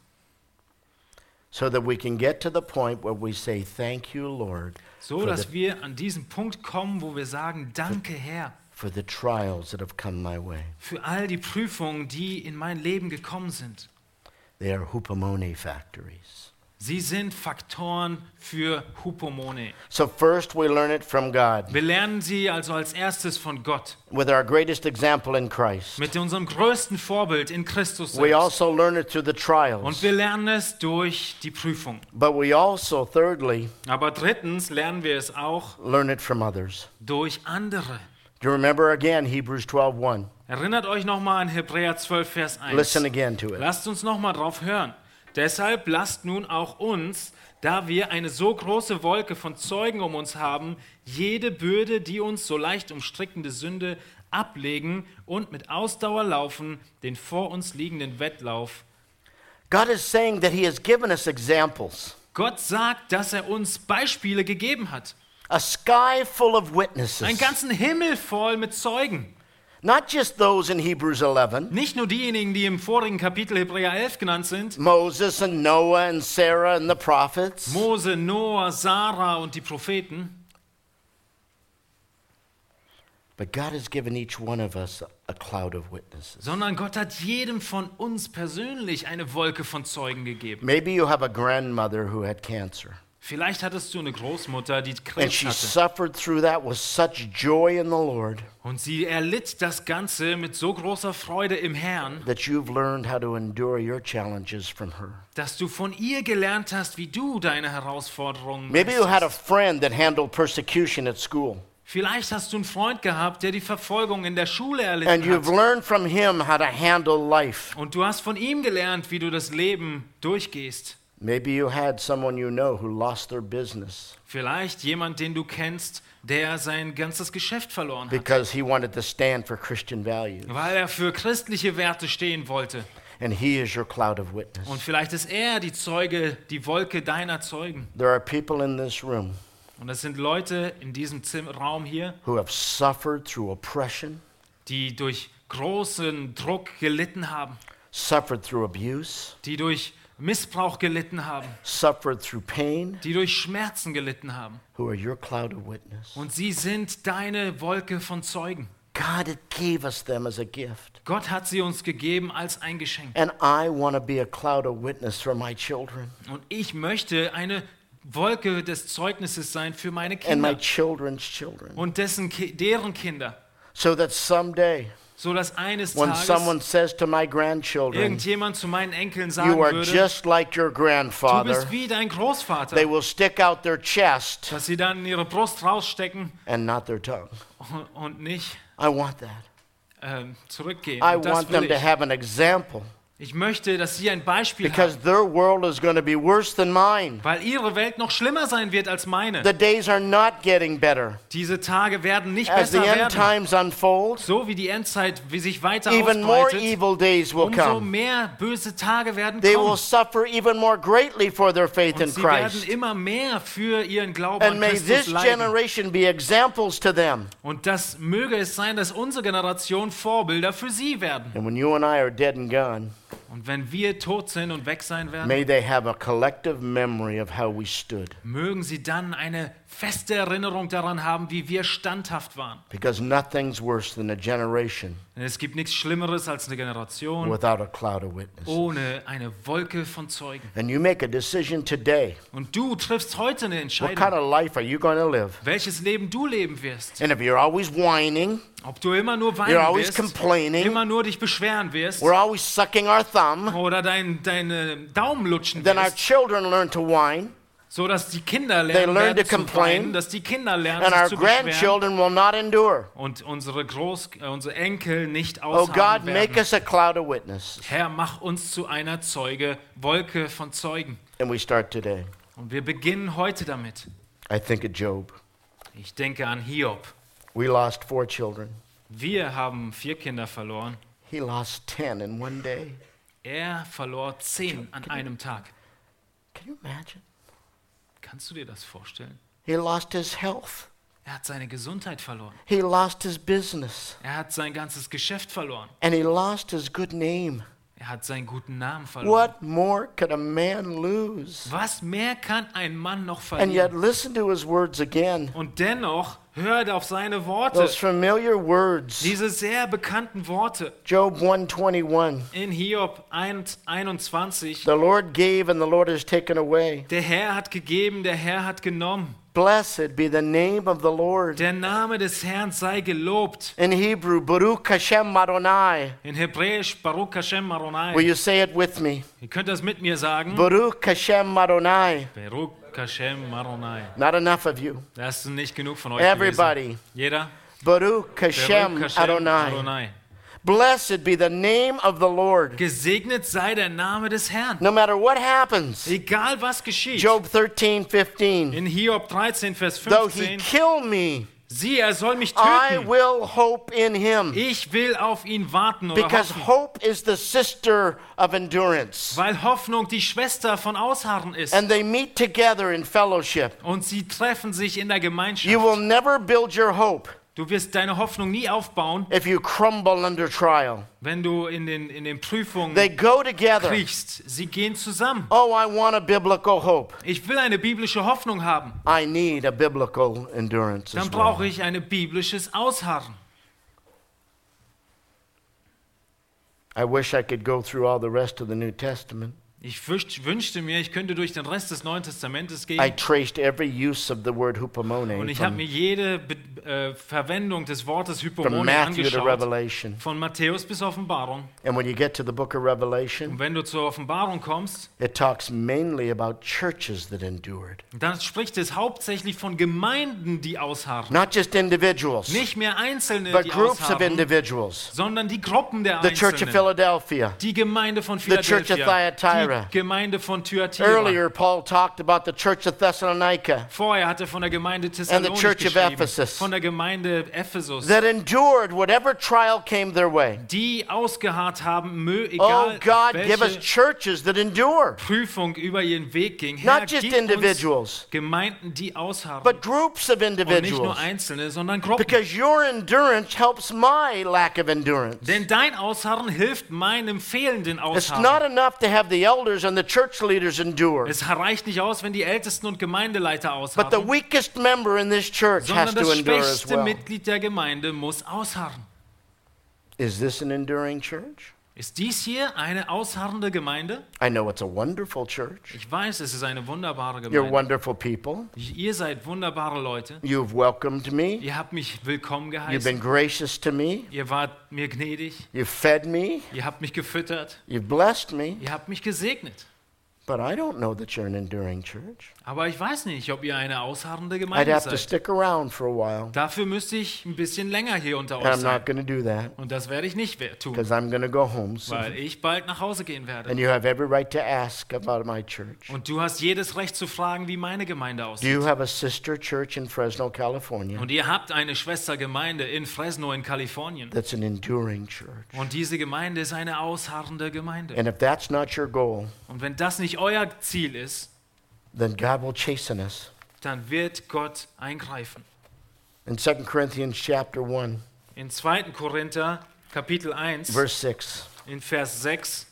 So that we can get to the point where we say, Thank you, Lord, So dass wir an diesen Punkt kommen, wo wir sagen, danke Herr for the trials that have come my way. für all die Prüfungen, die in mein Leben gekommen sind. They are hupomone factories. Sie sind Faktoren für Hupomone. So first we learn it from God Wir lernen sie also als erstes von Gott, with our greatest example in Christ. mit unserem größten Vorbild in Christus We selbst. also learn it through the Und trials. wir lernen es durch die Prüfung. But we also, thirdly, Aber drittens lernen wir es auch learn it from others. durch andere. Do you remember again Hebrews 12:1? Erinnert euch nochmal an Hebräer 12, Vers 1. Listen again to it. Lasst uns nochmal drauf hören. Deshalb lasst nun auch uns, da wir eine so große Wolke von Zeugen um uns haben, jede Bürde, die uns so leicht umstrickende Sünde ablegen und mit Ausdauer laufen, den vor uns liegenden Wettlauf. God is saying that He has given us examples, Gott sagt, dass er uns Beispiele gegeben hat. a sky full of Einen witnesses, ganzen Himmel voll mit Zeugen. Not just those in Hebrews 11, Nicht nur diejenigen, die im vorigen Kapitel Hebräer 11 genannt sind. Moses and Noah and Sarah and the prophets, Mose, Noah, Sarah und die Propheten. but God has given each one of us a cloud of witnesses. sondern Gott hat jedem von uns persönlich eine Wolke von Zeugen gegeben. Maybe you have a grandmother who had cancer. Vielleicht hattest du eine Großmutter, die and Krebs she hatte. suffered through that with such joy in the Lord Und sie erlitt das Ganze mit so großer Freude im Herrn, that you've learned how to endure your challenges from her. dass du von ihr gelernt hast, wie du deine Herausforderungen Maybe you had a friend that handled persecution at school, Vielleicht hast du einen Freund gehabt, der die Verfolgung in der Schule and erlitten you've hat. learned from him how to handle life. Und du hast von ihm gelernt, wie du das Leben durchgehst. Maybe you had someone you know who lost their business Vielleicht jemand, den du kennst, der sein ganzes Geschäft verloren hat, because he wanted to stand for Christian values, weil er für christliche Werte stehen wollte. and he is your cloud of witness. Und vielleicht ist er die Zeuge, die Wolke deiner Zeugen. There are people in this room Und das sind Leute in diesem Zim Raum hier, who have suffered through oppression, die durch großen Druck gelitten haben, suffered through abuse, die durch Missbrauch gelitten haben, suffered through pain, die durch Schmerzen gelitten haben. who are your cloud of witness. Und sie sind deine Wolke von Zeugen. God gave us them as a gift. Gott hat sie uns gegeben als ein Geschenk. And I want to be a cloud of witness for my children Und ich möchte eine Wolke des Zeugnisses sein für meine and my Kinder children's children. und dessen, deren Kinder, So that someday, so dass eines when Tages someone says to my grandchildren, irgendjemand zu meinen Enkeln sagen You are würde, just like your du grandfather, bist wie dein Großvater, they will stick out their chest dass sie dann ihre Brust rausstecken and not their tongue. und- nicht I want that. ähm, zurückgehen. I want them to have an example ich möchte, dass sie ein Beispiel because haben, their world is going to be worse than mine. weil ihre Welt noch schlimmer sein wird als meine. The days are not getting better. Diese Tage werden nicht As the besser end werden. times unfold, So wie die Endzeit, wie sich weiter even more ausbreitet, evil days will umso come. mehr böse Tage werden They will kommen. suffer even more greatly for their faith Und in sie werden Christ. immer mehr für ihren Glauben And an may Christus this leiden. generation be examples to them. Und das möge es sein, dass unsere Generation Vorbilder für sie werden. And when you and I are dead and gone, Und wenn wir tot sind und weg sein werden, may they have a collective memory of how we stood. mögen sie dann eine feste Erinnerung daran haben, wie wir standhaft waren. Because nothing's worse than a generation Denn es gibt nichts Schlimmeres als eine Generation without a cloud of witness. ohne eine Wolke von Zeugen. And you make a decision today. Und du triffst heute eine What kind Entscheidung, of life are you going to live? welches Leben du leben wirst. And if you're always whining, Ob du immer nur you're weinen always wirst, complaining, immer nur dich beschweren wirst we're always sucking our thumb, oder dein, deine Daumen lutschen then our wirst, children learn to whine, so dass die Kinder lernen learn werden to zu complain, weinen, dass die Kinder lernen and our zu grandchildren will not endure. und unsere Groß, äh, unsere Enkel nicht Oh God, aushalten make werden. us a cloud of. Herr, mach uns zu einer Zeuge, Wolke von Zeugen. And we start today. Und wir beginnen heute damit. I think of Job. Ich denke an Hiob. We lost four children. Wir haben vier Kinder verloren. He lost 10 in one day. Er verlor zehn an einem Tag. Can you imagine? Kannst du dir das vorstellen? He lost his health. Er hat seine Gesundheit verloren. He lost his business. Er hat sein ganzes Geschäft verloren. And he lost his good name. Er hat seinen guten Namen verloren. What more could a man lose? Was mehr kann ein Mann noch And yet, verlieren? listen to his words again. Und dennoch hört auf seine Worte. Those familiar words. Diese sehr bekannten Worte Job 121. in Hiob 1, 21. The Lord gave and the Lord has taken away. Der Herr hat gegeben, der Herr hat genommen. Blessed be the name of the Lord. Der Name des Herrn sei gelobt. In Hebrew, Baruch Hashem Adonai. In Hebräisch Baruch Hashem Will Maronai. you say it with me? Ihr könnt das mit mir sagen. Baruch Hashem Adonai. Baruch Maronai. Not enough of you. Das ist nicht genug von euch gewesen. Everybody. Jeder. Baruch Baruch Hashem Hashem Adonai. Adonai. Blessed be the name of the Lord. Gesegnet sei der Name des Herrn. No matter what happens. Egal was geschieht. Job 13, 15. In Hiob 13, Vers Though he 15. kill me, Sieh, er soll mich I töten. will hope in him. Ich will auf ihn warten oder Because hoffen. hope is the sister of endurance. Weil Hoffnung die Schwester von Ausharren ist. And they meet together in fellowship. Und sie treffen sich in der You Gemeinschaft. will never build your hope Du wirst deine Hoffnung nie aufbauen, if you crumble under trial. wenn du in den, in den Prüfungen They go together. kriechst. Sie gehen zusammen. Oh, I want a biblical hope. Ich will eine biblische Hoffnung haben. I need a biblical endurance Dann as well. brauche ich ein biblisches Ausharren. I wish I could go through all the rest of the New Testament, Ich wünscht- wünschte mir, ich könnte durch den Rest des Neuen Testamentes I gehen traced every use of the word hupomone und ich habe from, mir jede Be äh, Verwendung des Wortes to angeschaut. Von Matthäus bis Offenbarung. And when you get to the book of Revelation, Und wenn du zur Offenbarung kommst, it talks mainly about churches that endured, dann spricht es hauptsächlich von Gemeinden, die ausharren. not just individuals, Nicht mehr Einzelne, but die groups of ausharren, individuals. sondern die Gruppen der The Church of Einzelnen. Philadelphia. Die Gemeinde von The Church of Philadelphia, Thyatira. die Gemeinde von Thyatira. Earlier, Paul talked about the Church of Thessalonica Vorher hat er von der Gemeinde Church Thessalonich of geschrieben, Ephesus. von der Gemeinde Ephesus, that endured whatever trial came their way. die ausgeharrt haben, Oh egal God, give us churches that endure, Prüfung über ihren Weg ging. Herr, not just individuals, Gemeinden, die ausharren. but groups of Und nicht individuals. nur Einzelne, sondern Gruppen. Because your endurance helps my lack of endurance. Denn dein Ausharren hilft meinem fehlenden It's Ausharren. not enough to have the elders and the church leaders endure, Es reicht nicht aus, wenn die Ältesten und Gemeindeleiter but the ausharren, weakest member in this church has to endure well. Mitglied der Gemeinde muss ausharren. Is this an enduring church? Ist dies hier eine ausharrende Gemeinde? I know it's a wonderful church. Ich weiß, es ist eine wunderbare You're Gemeinde. wonderful people. Ihr seid wunderbare Leute. You've welcomed me. Ihr habt mich willkommen You've been geheißen. gracious to me. Ihr wart mir gnädig. You've fed me. Ihr habt mich gefüttert. You've blessed me. Ihr habt mich gesegnet. But I don't know that you're an enduring church. Aber ich weiß nicht, ob ihr eine ausharrende I'd Gemeinde have to seid. stick around for a while. Dafür müsste ich ein bisschen länger hier unter And euch I'm not sein. going to do that Und das werde ich nicht we- tun, because I'm going to go home weil soon. ich bald nach Hause gehen werde. And you have every right to ask about my church. Und du hast jedes Recht zu fragen, wie meine Gemeinde Do aussieht. you have a sister church in Fresno, California Und ihr habt eine Schwestergemeinde in Fresno in Kalifornien. that's an enduring church? Und diese Gemeinde ist eine ausharrende Gemeinde. And if that's not your goal, Und wenn das nicht euer Ziel ist, then God will chasten us. dann wird Gott eingreifen. In 2 Corinthians chapter 1, In 2. Korinther Kapitel 1 verse 6, in Vers 6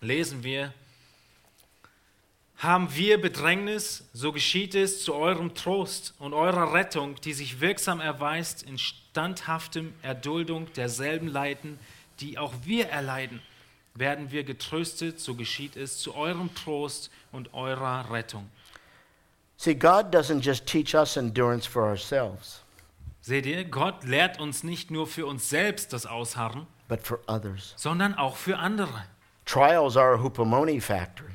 lesen wir, haben wir Bedrängnis, so geschieht es zu eurem Trost und eurer Rettung, die sich wirksam erweist in standhaftem Erduldung derselben Leiden, die auch wir erleiden. Werden wir getröstet, so geschieht es zu eurem Trost und eurer Rettung. See, God doesn't just teach us endurance for ourselves, Seht ihr, Gott lehrt uns nicht nur für uns selbst das Ausharren, but for others. sondern auch für andere. Trials are a hupomone factory,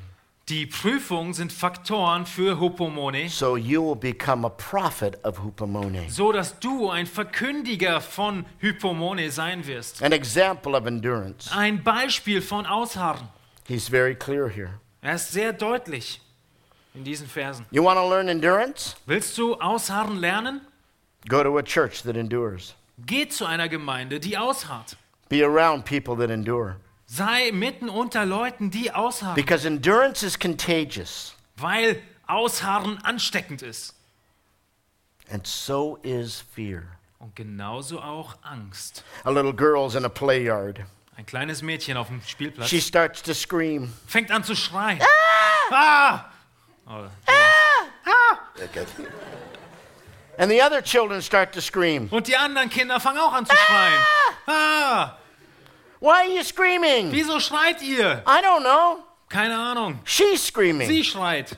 Die Prüfungen sind Faktoren für Hopomone, so you will become a prophet of hupomone, so dass du ein Verkündiger von Hypomone sein wirst. an example of endurance. Ein Beispiel von Ausharren. He's very clear here. Er ist sehr deutlich in diesen Versen. You want to learn endurance? Willst du Ausharren lernen? Go to a church that endures. Geh zu einer Gemeinde, die ausharrt. Be around people that endure. Sei mitten unter Leuten, die ausharren, Because endurance is contagious, weil Ausharren ansteckend ist. and so is fear. Und genauso auch Angst. A little girl's in a play yard. Ein kleines Mädchen auf dem Spielplatz She starts to scream. fängt an zu schreien. Ah! Oh, And the other children start to scream. Und die anderen Kinder fangen auch an zu schreien. Ah! Why are you screaming? Wieso schreit ihr? I don't know. Keine Ahnung. She's screaming. Sie schreit.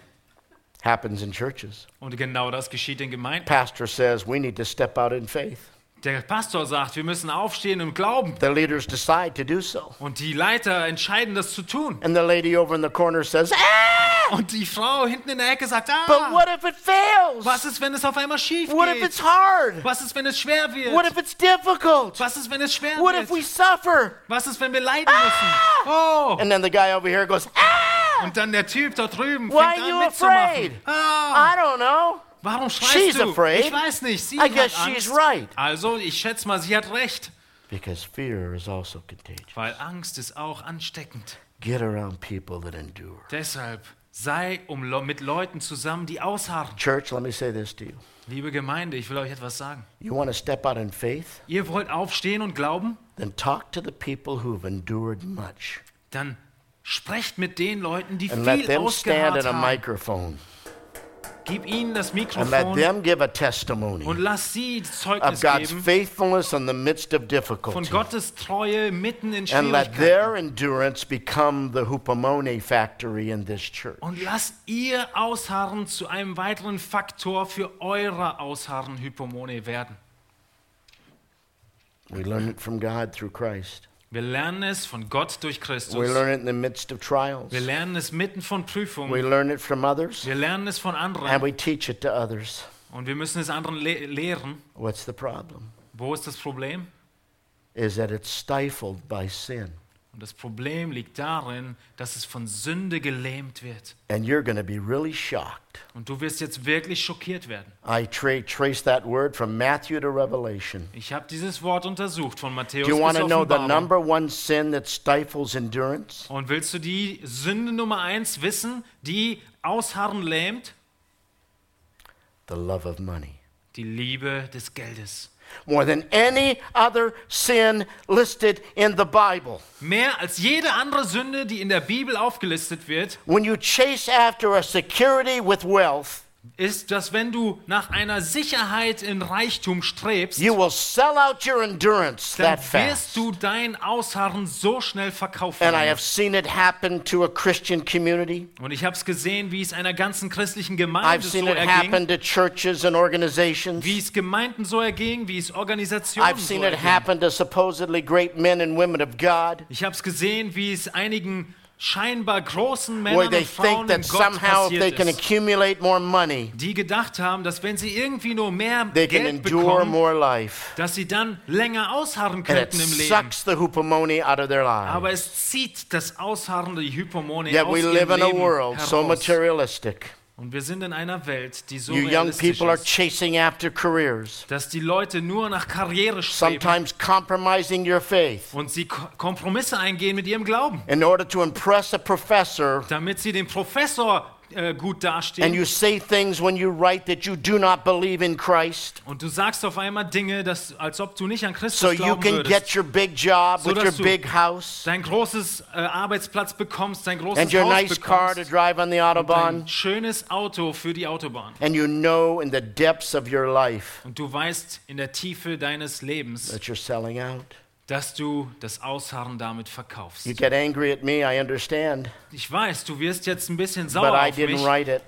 Happens in churches. Und genau das geschieht in Gemeinden. Pastor says we need to step out in faith. Der Pastor sagt, wir müssen aufstehen und glauben. The leaders decide to do so. Und die Leiter entscheiden, das zu tun. And the lady over in the corner says, Ah! Und die Frau hinten in der Ecke sagt, But ah, what if it fails? was ist, wenn es auf einmal schief What if geht? it's hard? Was ist, wenn es schwer What wird? if it's difficult? Was ist, wenn es schwer What if we wird? suffer? Was ist, wenn wir leiden müssen? Oh! And then the guy over here goes, Ah! Und dann der Typ da drüben Why fängt are an you mitzumachen. afraid? Ah, I don't know. Warum schreist She's du? afraid. Ich weiß nicht. Sie I guess hat she's Angst. right. Also, ich schätze mal, sie hat recht. Because fear is also contagious. Weil Angst ist auch ansteckend. Get around people that endure. Deshalb sei um, mit Leuten zusammen, die ausharren. Church, let me say this to you. Liebe Gemeinde, ich will euch etwas sagen. You want to step out in faith? Ihr wollt aufstehen und glauben? Then talk to the people who've endured much. Dann sprecht mit den Leuten, die And let viel them stand ausgeharrt at a haben. microphone Gib ihnen das and let Mikrofon them give a testimony und lass sie of Zeugnis God's geben faithfulness in the midst of von difficulty. Gottes Treue mitten in And let Schwierigkeiten. their endurance become the hupomone factory in this church. Und lasst ihr Ausharren zu einem weiteren Faktor für eure Ausharren Hypomone werden. We learn it from God through Christ. Wir lernen es von Gott durch We Christus. learn it in the midst of trials. Wir lernen es mitten von We Prüfungen. learn it from others. Wir lernen es von And anderen. we teach it to others. Und wir müssen es anderen le lehren. What's the problem? Wo ist das Problem? Is that it's stifled by sin. Und das Problem liegt darin, dass es von Sünde gelähmt wird. And you're going to be really shocked. Und du wirst jetzt wirklich schockiert werden. I tra- trace that word from Matthew to Revelation. Ich habe dieses Wort untersucht von Matthäus Do you want bis to know the Offenbarung. number one sin that stifles endurance? Und willst du die Sünde Nummer eins wissen, die Ausharren lähmt? The love of money. Die Liebe des Geldes. More than any other sin listed in the Bible. Mehr als jede andere Sünde, die in der Bibel aufgelistet wird, When you chase after a security with wealth, ist, dass wenn du nach einer Sicherheit in Reichtum strebst, you will sell out your endurance dann that wirst du dein Ausharren so schnell verkaufen. And I have seen it happen to a Christian community. Und ich habe es gesehen, wie es einer ganzen christlichen I've Gemeinde so seen it erging, happen to churches and organizations. wie es Gemeinden so erging, wie es Organisationen I've so seen it erging. happen to supposedly great men and women of God, Ich habe es gesehen, wie es einigen scheinbar großen Männern und Frauen in Gott somehow if they passiert can ist, accumulate more money, die gedacht haben, dass wenn sie irgendwie nur mehr Geld bekommen, more life. dass sie dann länger ausharren könnten im Leben. sucks the hupomone out of their Aber es zieht das Ausharren, die Hypomone aus we ihrem live in a Leben heraus. Und wir sind in einer Welt, die so You young realistisch people are ist, chasing after careers, dass die Leute nur nach Karriere streben sometimes compromising your faith und sie Ko- Kompromisse eingehen mit ihrem Glauben, in order to impress a professor. damit sie den Professor äh, gut And dastehen. you say things when you write that you do not believe in Christ. Und du sagst auf einmal Dinge, dass, als ob du nicht an Christus So you can würdest. get your big job So with your big house dein großes äh, Arbeitsplatz bekommst, dein großes and your Haus nice car to drive on the Autobahn. ein schönes Auto für die Autobahn. And you know in the depths of your life Und du weißt in der Tiefe deines Lebens, that you're selling out. Dass du das Ausharren damit verkaufst. You get angry at me, I understand, Ich weiß, du wirst jetzt ein bisschen but sauer I auf didn't mich, write it.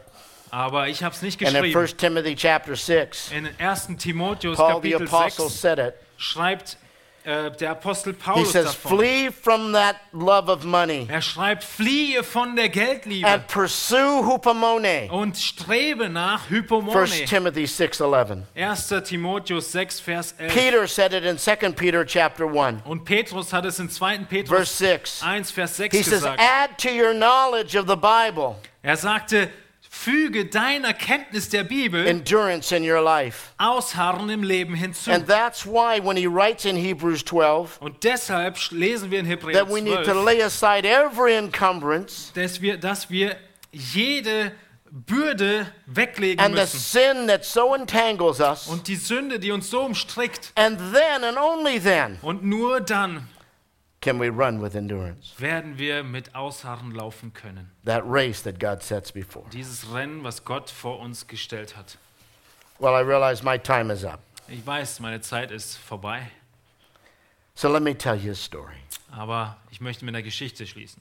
aber ich habe es nicht And in geschrieben. 1 Timothy chapter 6, In 1. Timotheus Paul the Kapitel apostle 6 said it. schreibt äh, der Apostel He Paulus says, davon. Flee from that love of money Er schreibt, fliehe von der Geldliebe and pursue hupomone. und strebe nach 1 Hypomone. Timothy 6:11. 1. Timotheus 6, Vers 11. Peter said it in 2 Peter chapter 1, Und Petrus hat es in 2. verse Petrus 6. 1, Vers 6 He says, gesagt. Add to your knowledge of the Bible Er sagte, füge deiner Kenntnis der Bibel endurance in your life. Ausharren im Leben hinzu. And that's why when he writes in Hebrews 12 Und deshalb lesen wir in Hebräer that we need to 12, lay aside every encumbrance dass wir, dass wir jede Bürde weglegen and the müssen. sin that so entangles us. Und die Sünde, die uns so umstrickt. And then and only then Und nur dann can we run with endurance. werden wir mit Ausharren laufen können. That race that God sets before. Dieses Rennen, was Gott vor uns gestellt hat. Well, I realize my time is up. Ich weiß, meine Zeit ist vorbei, So let me tell you a story. aber ich möchte mit einer Geschichte schließen.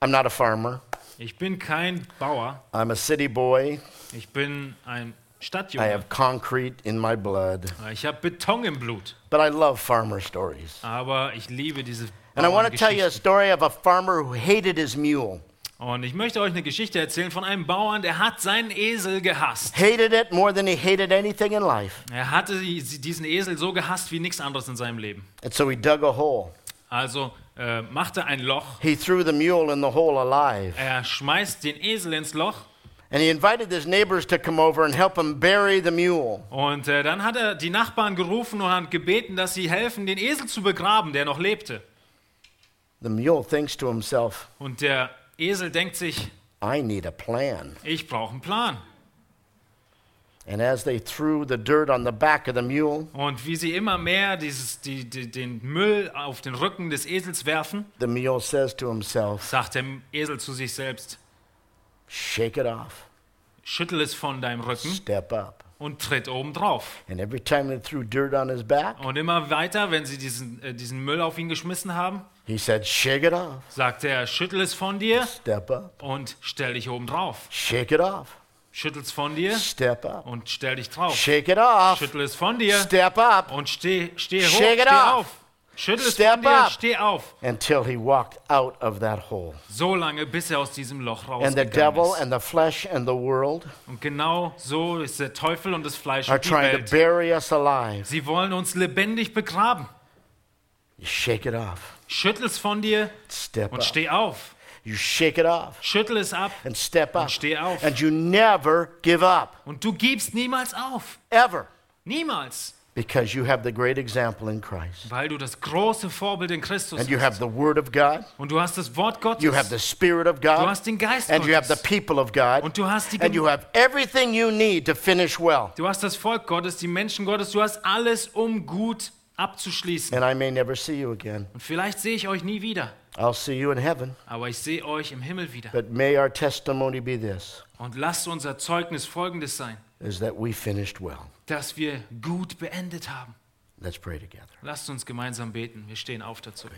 I'm not a farmer. Ich bin kein Bauer, I'm a city boy. ich bin ein I Stadtjunge. have concrete in my blood. Ich habe Beton im Blut, But I love farmer stories. aber ich liebe diese And I want to tell you a story of a farmer who hated his mule. Und ich möchte euch eine Geschichte erzählen von einem Bauern, der hat seinen Esel gehasst. Hated it more than he hated anything in life. Er hatte die- diesen Esel so gehasst wie nichts anderes in seinem Leben. And so he dug a hole. Also äh, machte ein Loch, He threw the mule in the hole alive. er schmeißt den Esel ins Loch And he invited his neighbors to come over and help him bury the mule. und äh, dann hat er die Nachbarn gerufen und hat gebeten, dass sie helfen, den Esel zu begraben, der noch lebte. The mule thinks to himself, Und der Esel denkt sich, I need a plan. ich brauche einen Plan. And as they threw the dirt on the back of the mule, Und wie sie immer mehr dieses, die, die, den Müll auf den Rücken des Esels werfen, the mule says to himself, sagt der Esel zu sich selbst, Shake it off. schüttel es von deinem Rücken Step up. und tritt oben drauf. And every time they threw dirt on his back, Und immer weiter, wenn sie diesen, äh, diesen Müll auf ihn geschmissen haben, he said, Shake it off. sagte er, schüttel es von dir Step up. und stell dich oben drauf. Shake it off. Schüttel es von dir Step up. und stell dich drauf. Shake it off. Schüttel es von dir Step up und steh, steh hoch, Shake it steh off. auf. Schüttel es Step von dir, up. steh auf. until he walked out of that hole. So lange, bis er aus diesem Loch And the rausgegangen devil ist. and the flesh and the world Und genau so ist der Teufel und das Fleisch are und die trying to Welt. bury us alive. Sie wollen uns lebendig begraben. You shake it off. Schüttel es von dir Step und up. steh auf. You shake it off Schüttel es ab and step up. und steh auf. And you never give up. Und du gibst niemals auf. Ever. Niemals. Because you have the great example in Christ. Weil du das große Vorbild in Christus And you hast. have the Word of God. Und du hast das Wort Gottes. You have the Spirit of God. du hast den Geist And you have the people of God. Und du hast die And you have everything you need to finish well. Du hast das Volk Gottes, die Menschen Gottes. Du hast alles, um gut abzuschließen. And I may never see you again. Und vielleicht sehe ich euch nie wieder. I'll see you in heaven. Aber ich sehe euch im Himmel wieder. But may our testimony be this Und lasst unser Zeugnis folgendes sein. is that we finished well. Dass wir gut beendet haben. Let's pray together. Lasst uns gemeinsam beten. Wir stehen auf dazu.